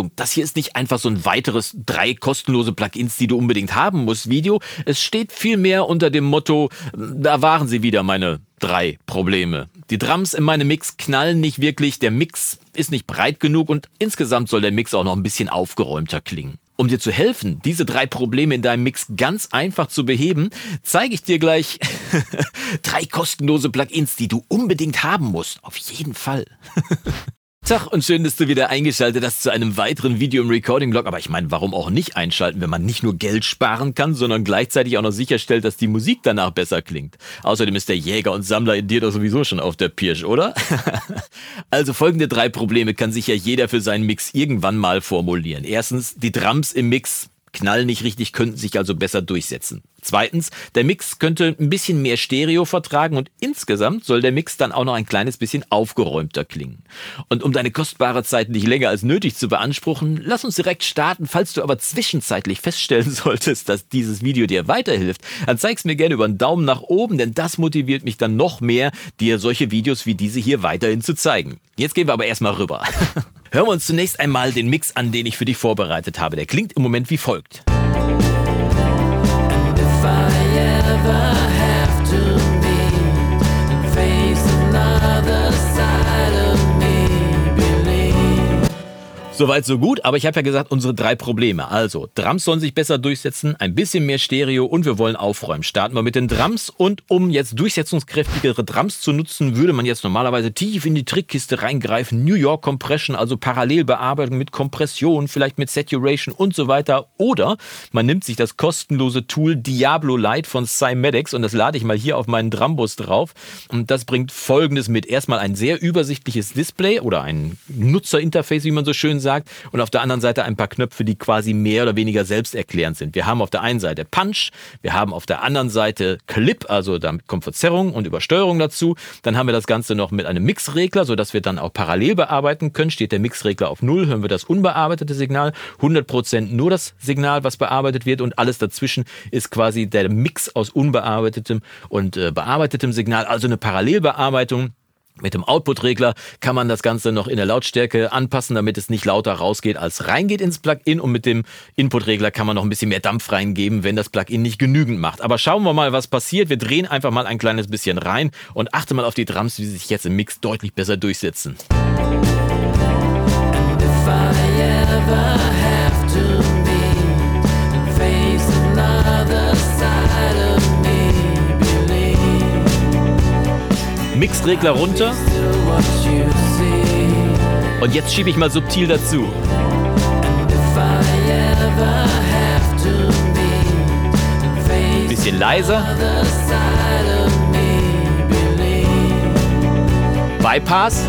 Achtung, das hier ist nicht einfach so ein weiteres drei kostenlose Plugins, die du unbedingt haben musst Video. Es steht vielmehr unter dem Motto, da waren sie wieder meine drei Probleme. Die Drums in meinem Mix knallen nicht wirklich, der Mix ist nicht breit genug und insgesamt soll der Mix auch noch ein bisschen aufgeräumter klingen. Um dir zu helfen, diese drei Probleme in deinem Mix ganz einfach zu beheben, zeige ich dir gleich drei kostenlose Plugins, die du unbedingt haben musst. Auf jeden Fall. Tag und schön, dass du wieder eingeschaltet hast zu einem weiteren Video im Recording-Blog. Aber ich meine, warum auch nicht einschalten, wenn man nicht nur Geld sparen kann, sondern gleichzeitig auch noch sicherstellt, dass die Musik danach besser klingt. Außerdem ist der Jäger und Sammler in dir doch sowieso schon auf der Pirsch, oder? also folgende drei Probleme kann sich ja jeder für seinen Mix irgendwann mal formulieren. Erstens, die Drums im Mix knallen nicht richtig, könnten sich also besser durchsetzen. Zweitens, der Mix könnte ein bisschen mehr Stereo vertragen und insgesamt soll der Mix dann auch noch ein kleines bisschen aufgeräumter klingen. Und um deine kostbare Zeit nicht länger als nötig zu beanspruchen, lass uns direkt starten. Falls du aber zwischenzeitlich feststellen solltest, dass dieses Video dir weiterhilft, dann zeig's mir gerne über einen Daumen nach oben, denn das motiviert mich dann noch mehr, dir solche Videos wie diese hier weiterhin zu zeigen. Jetzt gehen wir aber erstmal rüber. Hören wir uns zunächst einmal den Mix an, den ich für dich vorbereitet habe. Der klingt im Moment wie folgt. Soweit so gut, aber ich habe ja gesagt, unsere drei Probleme. Also, Drums sollen sich besser durchsetzen, ein bisschen mehr Stereo und wir wollen aufräumen. Starten wir mit den Drums und um jetzt durchsetzungskräftigere Drums zu nutzen, würde man jetzt normalerweise tief in die Trickkiste reingreifen. New York Compression, also Parallelbearbeitung mit Kompression, vielleicht mit Saturation und so weiter. Oder man nimmt sich das kostenlose Tool Diablo Lite von Cymedics und das lade ich mal hier auf meinen Drumbus drauf. Und das bringt folgendes mit. Erstmal ein sehr übersichtliches Display oder ein Nutzerinterface, wie man so schön sagt sagt. Und auf der anderen Seite ein paar Knöpfe, die quasi mehr oder weniger selbsterklärend sind. Wir haben auf der einen Seite Punch, wir haben auf der anderen Seite Clip, also damit kommt Verzerrung und Übersteuerung dazu. Dann haben wir das Ganze noch mit einem Mixregler, sodass wir dann auch parallel bearbeiten können. Steht der Mixregler auf Null, hören wir das unbearbeitete Signal. 100% nur das Signal, was bearbeitet wird und alles dazwischen ist quasi der Mix aus unbearbeitetem und äh, bearbeitetem Signal, also eine Parallelbearbeitung. Mit dem Output-Regler kann man das Ganze noch in der Lautstärke anpassen, damit es nicht lauter rausgeht als reingeht ins Plugin. Und mit dem Input-Regler kann man noch ein bisschen mehr Dampf reingeben, wenn das Plugin nicht genügend macht. Aber schauen wir mal, was passiert. Wir drehen einfach mal ein kleines bisschen rein und achte mal auf die Drums, wie sie sich jetzt im Mix deutlich besser durchsetzen. Mixregler runter. Und jetzt schiebe ich mal subtil dazu. Bisschen leiser. Bypass.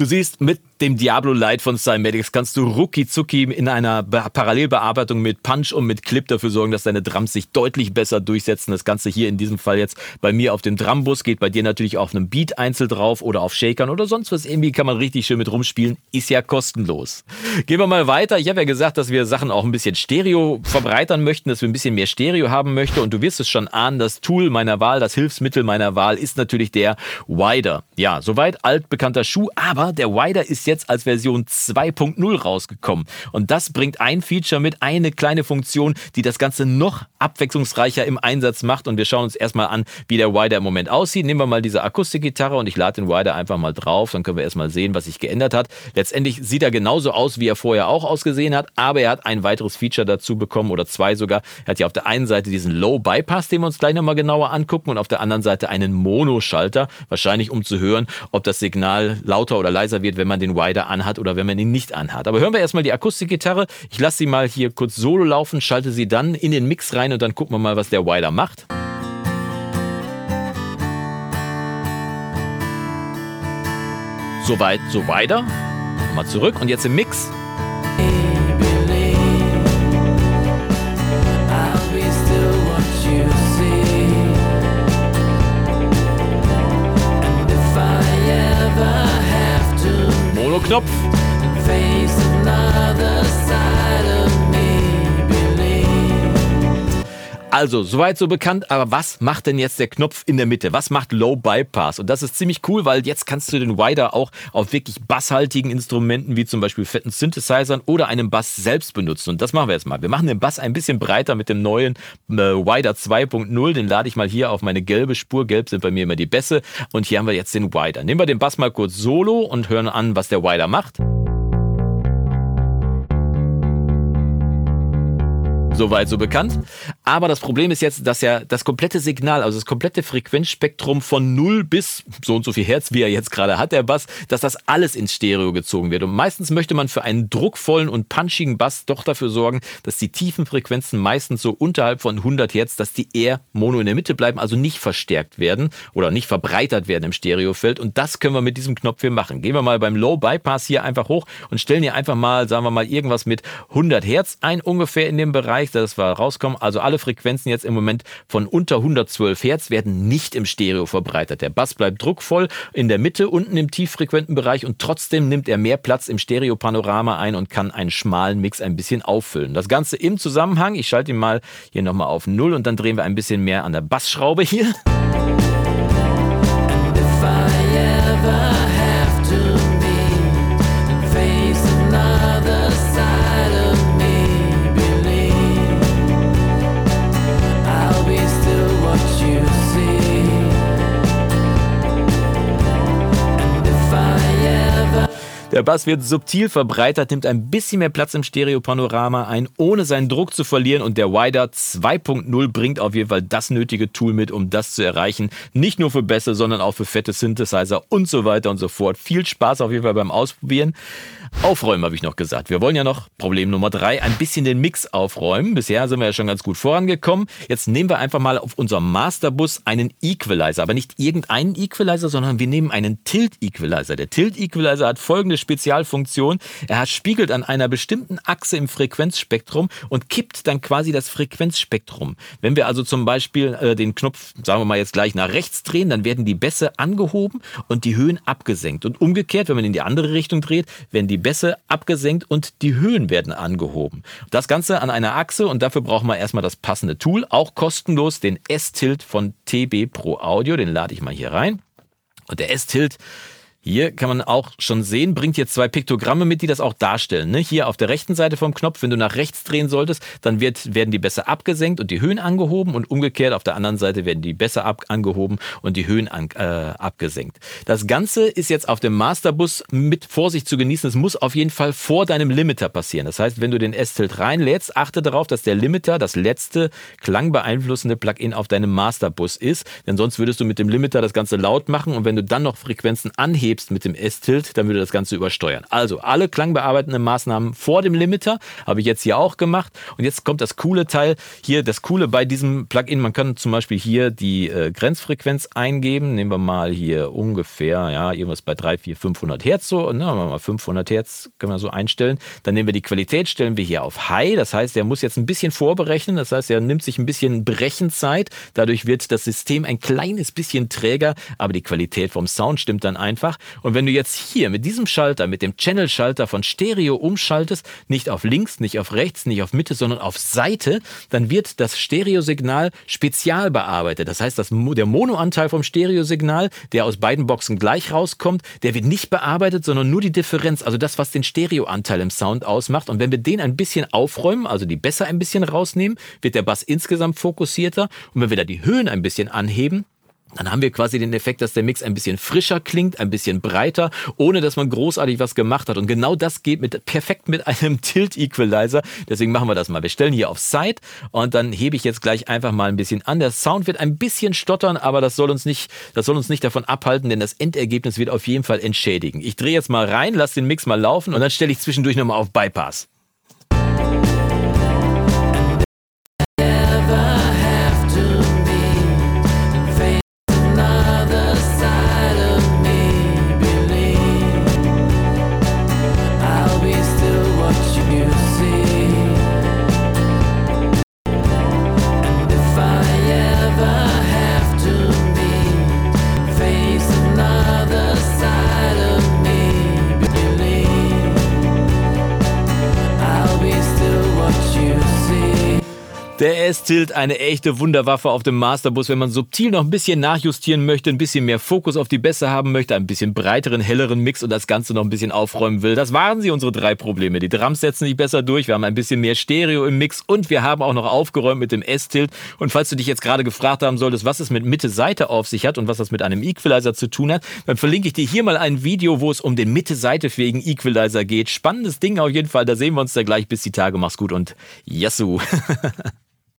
Du siehst, mit dem Diablo Lite von Cymatics kannst du rucki zucki in einer Parallelbearbeitung mit Punch und mit Clip dafür sorgen, dass deine Drums sich deutlich besser durchsetzen. Das Ganze hier in diesem Fall jetzt bei mir auf dem Drumbus, geht bei dir natürlich auf einem Beat einzeln drauf oder auf Shakern oder sonst was. Irgendwie kann man richtig schön mit rumspielen. Ist ja kostenlos. Gehen wir mal weiter. Ich habe ja gesagt, dass wir Sachen auch ein bisschen Stereo verbreitern möchten, dass wir ein bisschen mehr Stereo haben möchten. Und du wirst es schon ahnen, das Tool meiner Wahl, das Hilfsmittel meiner Wahl ist natürlich der Wider. Ja, soweit altbekannter Schuh, aber der Wider ist jetzt als Version 2.0 rausgekommen. Und das bringt ein Feature mit, eine kleine Funktion, die das Ganze noch abwechslungsreicher im Einsatz macht. Und wir schauen uns erstmal an, wie der Wider im Moment aussieht. Nehmen wir mal diese Akustikgitarre und ich lade den Wider einfach mal drauf. Dann können wir erstmal sehen, was sich geändert hat. Letztendlich sieht er genauso aus, wie er vorher auch ausgesehen hat, aber er hat ein weiteres Feature dazu bekommen oder zwei sogar. Er hat ja auf der einen Seite diesen Low Bypass, den wir uns gleich nochmal genauer angucken und auf der anderen Seite einen Mono-Schalter, wahrscheinlich um zu hören, ob das Signal lauter oder leiser leiser wird, wenn man den Wider anhat oder wenn man ihn nicht anhat. Aber hören wir erstmal die Akustikgitarre. Ich lasse sie mal hier kurz solo laufen, schalte sie dann in den Mix rein und dann gucken wir mal, was der Wider macht. Soweit, so weiter. Mal zurück und jetzt im Mix. Knopf. Also, soweit so bekannt, aber was macht denn jetzt der Knopf in der Mitte? Was macht Low Bypass? Und das ist ziemlich cool, weil jetzt kannst du den Wider auch auf wirklich basshaltigen Instrumenten wie zum Beispiel fetten Synthesizern oder einem Bass selbst benutzen. Und das machen wir jetzt mal. Wir machen den Bass ein bisschen breiter mit dem neuen äh, Wider 2.0. Den lade ich mal hier auf meine gelbe Spur. Gelb sind bei mir immer die Bässe. Und hier haben wir jetzt den Wider. Nehmen wir den Bass mal kurz solo und hören an, was der Wider macht. Soweit so bekannt. Aber das Problem ist jetzt, dass ja das komplette Signal, also das komplette Frequenzspektrum von 0 bis so und so viel Hertz, wie er jetzt gerade hat, der Bass, dass das alles ins Stereo gezogen wird. Und meistens möchte man für einen druckvollen und punchigen Bass doch dafür sorgen, dass die tiefen Frequenzen meistens so unterhalb von 100 Hertz, dass die eher mono in der Mitte bleiben, also nicht verstärkt werden oder nicht verbreitert werden im Stereofeld. Und das können wir mit diesem Knopf hier machen. Gehen wir mal beim Low Bypass hier einfach hoch und stellen hier einfach mal, sagen wir mal, irgendwas mit 100 Hertz ein ungefähr in dem Bereich Bereich, dass wir rauskommen. Also alle Frequenzen jetzt im Moment von unter 112 Hertz werden nicht im Stereo verbreitet. Der Bass bleibt druckvoll in der Mitte, unten im tieffrequenten Bereich und trotzdem nimmt er mehr Platz im Stereopanorama ein und kann einen schmalen Mix ein bisschen auffüllen. Das Ganze im Zusammenhang. Ich schalte ihn mal hier nochmal auf Null und dann drehen wir ein bisschen mehr an der Bassschraube hier. Der Bass wird subtil verbreitert, nimmt ein bisschen mehr Platz im Stereopanorama ein, ohne seinen Druck zu verlieren und der Wider 2.0 bringt auf jeden Fall das nötige Tool mit, um das zu erreichen. Nicht nur für Bässe, sondern auch für fette Synthesizer und so weiter und so fort. Viel Spaß auf jeden Fall beim Ausprobieren. Aufräumen habe ich noch gesagt. Wir wollen ja noch, Problem Nummer drei, ein bisschen den Mix aufräumen. Bisher sind wir ja schon ganz gut vorangekommen. Jetzt nehmen wir einfach mal auf unserem Masterbus einen Equalizer, aber nicht irgendeinen Equalizer, sondern wir nehmen einen Tilt Equalizer. Der Tilt Equalizer hat folgende Spezialfunktion. Er spiegelt an einer bestimmten Achse im Frequenzspektrum und kippt dann quasi das Frequenzspektrum. Wenn wir also zum Beispiel äh, den Knopf, sagen wir mal jetzt gleich nach rechts drehen, dann werden die Bässe angehoben und die Höhen abgesenkt. Und umgekehrt, wenn man in die andere Richtung dreht, werden die Bässe abgesenkt und die Höhen werden angehoben. Das Ganze an einer Achse und dafür brauchen wir erstmal das passende Tool, auch kostenlos, den S-Tilt von TB Pro Audio, den lade ich mal hier rein. Und der S-Tilt hier kann man auch schon sehen, bringt jetzt zwei Piktogramme mit, die das auch darstellen. Ne? Hier auf der rechten Seite vom Knopf, wenn du nach rechts drehen solltest, dann wird, werden die Bässe abgesenkt und die Höhen angehoben und umgekehrt auf der anderen Seite werden die Bässe ab, angehoben und die Höhen an, äh, abgesenkt. Das Ganze ist jetzt auf dem Masterbus mit Vorsicht zu genießen. Es muss auf jeden Fall vor deinem Limiter passieren. Das heißt, wenn du den S-Tilt reinlädst, achte darauf, dass der Limiter das letzte klangbeeinflussende Plugin auf deinem Masterbus ist, denn sonst würdest du mit dem Limiter das Ganze laut machen und wenn du dann noch Frequenzen anhebst, hebst mit dem S-Tilt, dann würde das Ganze übersteuern. Also alle klangbearbeitenden Maßnahmen vor dem Limiter habe ich jetzt hier auch gemacht. Und jetzt kommt das coole Teil. Hier das Coole bei diesem Plugin, man kann zum Beispiel hier die äh, Grenzfrequenz eingeben. Nehmen wir mal hier ungefähr, ja, irgendwas bei 3, 4, 500 Hertz so. Ne, mal 500 Hertz können wir so einstellen. Dann nehmen wir die Qualität, stellen wir hier auf High. Das heißt, er muss jetzt ein bisschen vorberechnen. Das heißt, er nimmt sich ein bisschen Brechenzeit. Dadurch wird das System ein kleines bisschen träger, aber die Qualität vom Sound stimmt dann einfach. Und wenn du jetzt hier mit diesem Schalter, mit dem Channel-Schalter von Stereo umschaltest, nicht auf links, nicht auf rechts, nicht auf Mitte, sondern auf Seite, dann wird das Stereosignal spezial bearbeitet. Das heißt, das, der Monoanteil vom Stereosignal, der aus beiden Boxen gleich rauskommt, der wird nicht bearbeitet, sondern nur die Differenz, also das, was den Stereoanteil im Sound ausmacht. Und wenn wir den ein bisschen aufräumen, also die Bässe ein bisschen rausnehmen, wird der Bass insgesamt fokussierter. Und wenn wir da die Höhen ein bisschen anheben, dann haben wir quasi den Effekt, dass der Mix ein bisschen frischer klingt, ein bisschen breiter, ohne dass man großartig was gemacht hat. Und genau das geht mit, perfekt mit einem Tilt Equalizer. Deswegen machen wir das mal. Wir stellen hier auf Side und dann hebe ich jetzt gleich einfach mal ein bisschen an. Der Sound wird ein bisschen stottern, aber das soll uns nicht, das soll uns nicht davon abhalten, denn das Endergebnis wird auf jeden Fall entschädigen. Ich drehe jetzt mal rein, lasse den Mix mal laufen und dann stelle ich zwischendurch nochmal auf Bypass. Der S-Tilt, eine echte Wunderwaffe auf dem Masterbus, wenn man subtil noch ein bisschen nachjustieren möchte, ein bisschen mehr Fokus auf die Bässe haben möchte, ein bisschen breiteren, helleren Mix und das Ganze noch ein bisschen aufräumen will. Das waren sie, unsere drei Probleme. Die Drums setzen sich besser durch, wir haben ein bisschen mehr Stereo im Mix und wir haben auch noch aufgeräumt mit dem S-Tilt. Und falls du dich jetzt gerade gefragt haben solltest, was es mit Mitte-Seite auf sich hat und was das mit einem Equalizer zu tun hat, dann verlinke ich dir hier mal ein Video, wo es um den Mitte-Seite-fähigen Equalizer geht. Spannendes Ding auf jeden Fall, da sehen wir uns da gleich. Bis die Tage, mach's gut und Yassou!